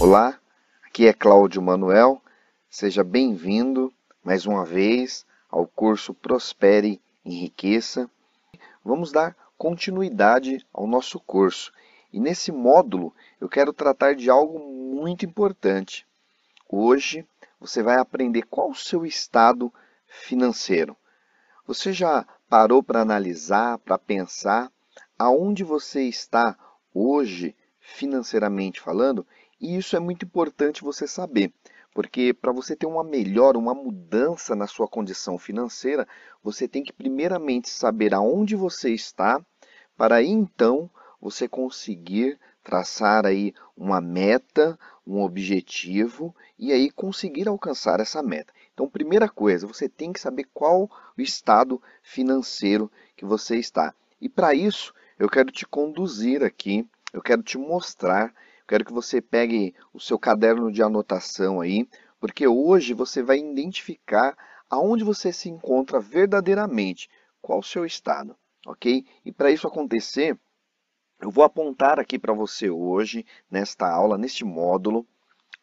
Olá, aqui é Cláudio Manuel. Seja bem-vindo mais uma vez ao curso Prospere Enriqueça. Vamos dar continuidade ao nosso curso. E nesse módulo eu quero tratar de algo muito importante. Hoje você vai aprender qual o seu estado financeiro. Você já parou para analisar, para pensar aonde você está hoje financeiramente falando? E isso é muito importante você saber, porque para você ter uma melhora, uma mudança na sua condição financeira, você tem que primeiramente saber aonde você está, para aí então você conseguir traçar aí uma meta, um objetivo e aí conseguir alcançar essa meta. Então, primeira coisa, você tem que saber qual o estado financeiro que você está. E para isso, eu quero te conduzir aqui, eu quero te mostrar, quero que você pegue o seu caderno de anotação aí, porque hoje você vai identificar aonde você se encontra verdadeiramente, qual o seu estado, ok? E para isso acontecer, eu vou apontar aqui para você hoje, nesta aula, neste módulo,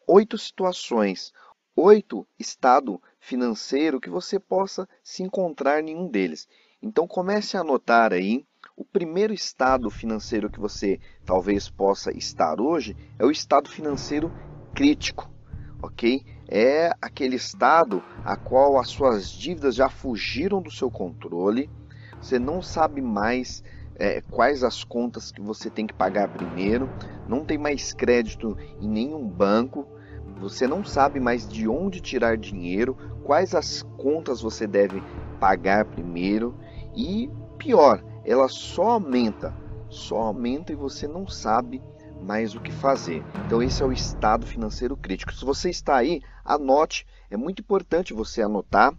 oito situações, oito estado financeiro que você possa se encontrar em um deles. Então comece a anotar aí o primeiro estado financeiro que você talvez possa estar hoje é o estado financeiro crítico, ok? É aquele estado a qual as suas dívidas já fugiram do seu controle, você não sabe mais é, quais as contas que você tem que pagar primeiro, não tem mais crédito em nenhum banco, você não sabe mais de onde tirar dinheiro, quais as contas você deve pagar primeiro. E pior, ela só aumenta, só aumenta e você não sabe mais o que fazer. Então esse é o estado financeiro crítico. Se você está aí, anote, é muito importante você anotar.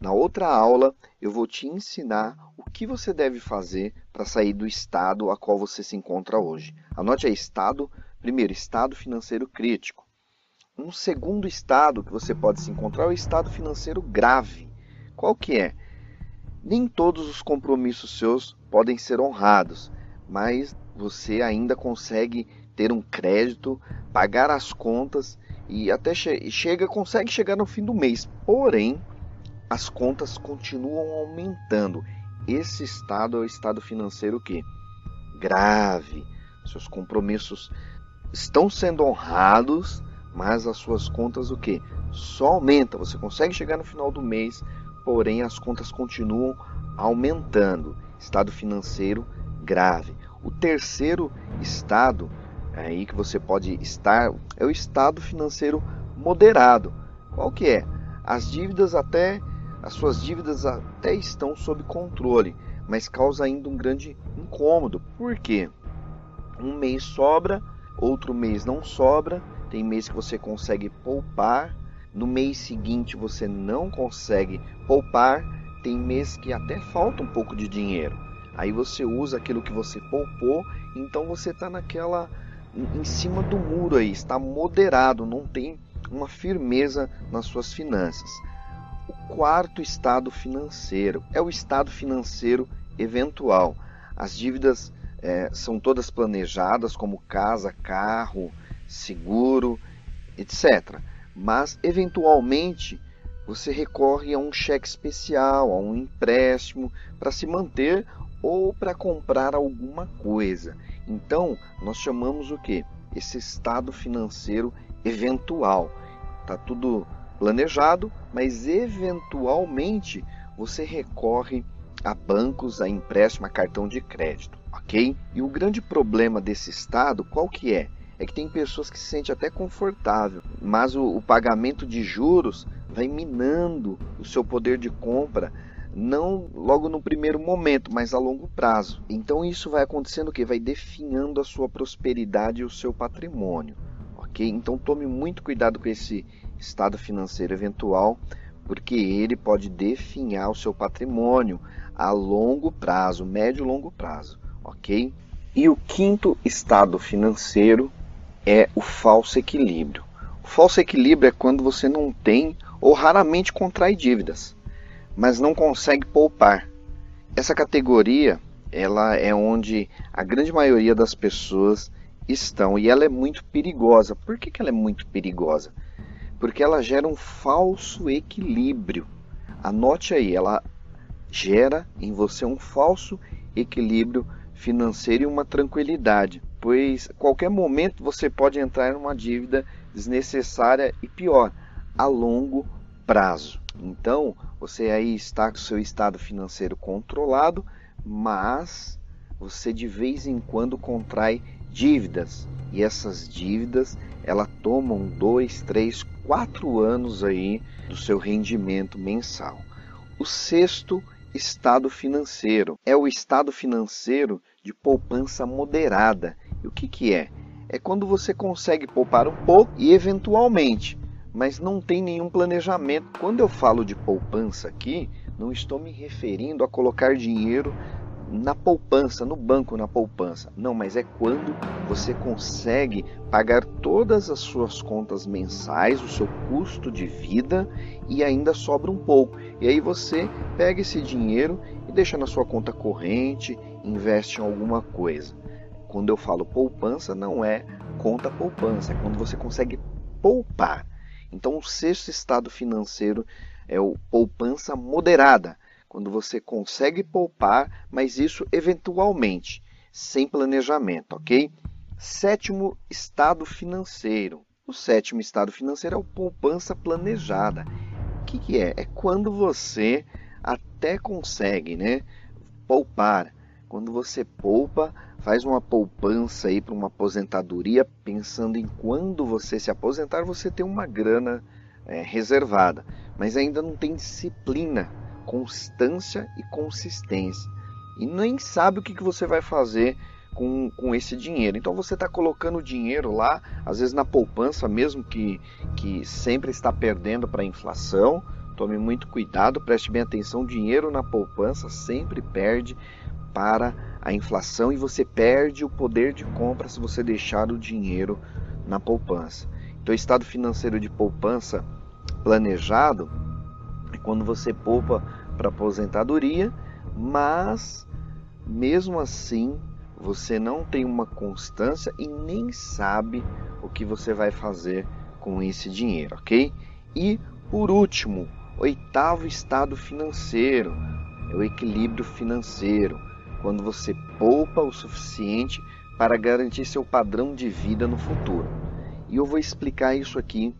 Na outra aula eu vou te ensinar o que você deve fazer para sair do estado a qual você se encontra hoje. Anote aí estado, primeiro, estado financeiro crítico. Um segundo estado que você pode se encontrar é o estado financeiro grave. Qual que é? Nem todos os compromissos seus podem ser honrados, mas você ainda consegue ter um crédito, pagar as contas e até che chega consegue chegar no fim do mês. Porém, as contas continuam aumentando. Esse estado é o estado financeiro que grave. Seus compromissos estão sendo honrados, mas as suas contas o que? Só aumenta. Você consegue chegar no final do mês, porém as contas continuam aumentando. Estado financeiro grave. O terceiro estado aí que você pode estar é o estado financeiro moderado. Qual que é? As dívidas até as suas dívidas até estão sob controle, mas causa ainda um grande incômodo. Por quê? Um mês sobra, outro mês não sobra, tem mês que você consegue poupar, no mês seguinte você não consegue poupar, tem mês que até falta um pouco de dinheiro. Aí você usa aquilo que você poupou, então você está naquela em cima do muro aí, está moderado, não tem uma firmeza nas suas finanças. O quarto estado financeiro é o estado financeiro eventual. As dívidas é, são todas planejadas, como casa, carro, seguro, etc. Mas, eventualmente, você recorre a um cheque especial, a um empréstimo para se manter ou para comprar alguma coisa. Então, nós chamamos o que? Esse estado financeiro eventual. Tá tudo planejado, mas eventualmente você recorre a bancos, a empréstimo, a cartão de crédito, ok? E o grande problema desse estado, qual que é? É que tem pessoas que se sentem até confortável, mas o, o pagamento de juros vai minando o seu poder de compra, não logo no primeiro momento, mas a longo prazo. Então isso vai acontecendo o que? Vai definhando a sua prosperidade e o seu patrimônio, ok? Então tome muito cuidado com esse estado financeiro eventual, porque ele pode definhar o seu patrimônio a longo prazo, médio e longo prazo, ok? E o quinto estado financeiro é o falso equilíbrio. O falso equilíbrio é quando você não tem ou raramente contrai dívidas, mas não consegue poupar. Essa categoria ela é onde a grande maioria das pessoas estão e ela é muito perigosa. Por que, que ela é muito perigosa? Porque ela gera um falso equilíbrio. Anote aí, ela gera em você um falso equilíbrio financeiro e uma tranquilidade, pois qualquer momento você pode entrar em uma dívida desnecessária e pior, a longo prazo. Então, você aí está com seu estado financeiro controlado, mas você de vez em quando contrai dívidas e essas dívidas ela tomam dois, três, quatro anos aí do seu rendimento mensal. O sexto estado financeiro é o estado financeiro de poupança moderada. E o que, que é? É quando você consegue poupar um pouco e eventualmente, mas não tem nenhum planejamento. Quando eu falo de poupança aqui, não estou me referindo a colocar dinheiro na poupança, no banco na poupança. Não, mas é quando você consegue pagar todas as suas contas mensais, o seu custo de vida e ainda sobra um pouco. E aí você pega esse dinheiro e deixa na sua conta corrente, investe em alguma coisa. Quando eu falo poupança, não é conta poupança, é quando você consegue poupar. Então, o sexto estado financeiro é o poupança moderada quando você consegue poupar, mas isso eventualmente, sem planejamento, ok? Sétimo estado financeiro. O sétimo estado financeiro é o poupança planejada. O que, que é? É quando você até consegue, né, poupar. Quando você poupa, faz uma poupança aí para uma aposentadoria, pensando em quando você se aposentar, você ter uma grana é, reservada, mas ainda não tem disciplina constância e consistência. E nem sabe o que, que você vai fazer com, com esse dinheiro. Então você está colocando o dinheiro lá, às vezes na poupança mesmo, que, que sempre está perdendo para a inflação. Tome muito cuidado, preste bem atenção. Dinheiro na poupança sempre perde para a inflação e você perde o poder de compra se você deixar o dinheiro na poupança. Então, o estado financeiro de poupança planejado é quando você poupa para aposentadoria, mas mesmo assim você não tem uma constância e nem sabe o que você vai fazer com esse dinheiro, ok? E por último, oitavo estado financeiro é o equilíbrio financeiro, quando você poupa o suficiente para garantir seu padrão de vida no futuro. E eu vou explicar isso aqui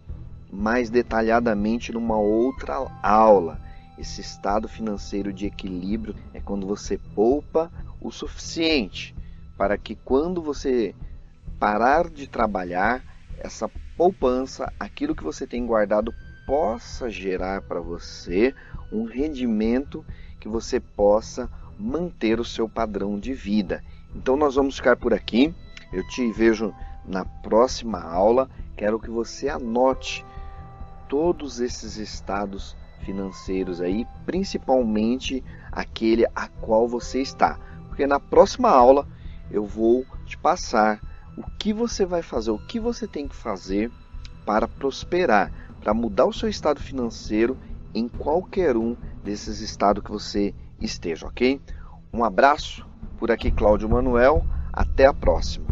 mais detalhadamente numa outra aula. Esse estado financeiro de equilíbrio é quando você poupa o suficiente para que quando você parar de trabalhar, essa poupança, aquilo que você tem guardado, possa gerar para você um rendimento que você possa manter o seu padrão de vida. Então nós vamos ficar por aqui. Eu te vejo na próxima aula. Quero que você anote todos esses estados financeiros aí, principalmente aquele a qual você está. Porque na próxima aula eu vou te passar o que você vai fazer, o que você tem que fazer para prosperar, para mudar o seu estado financeiro em qualquer um desses estados que você esteja, ok? Um abraço, por aqui Cláudio Manuel, até a próxima.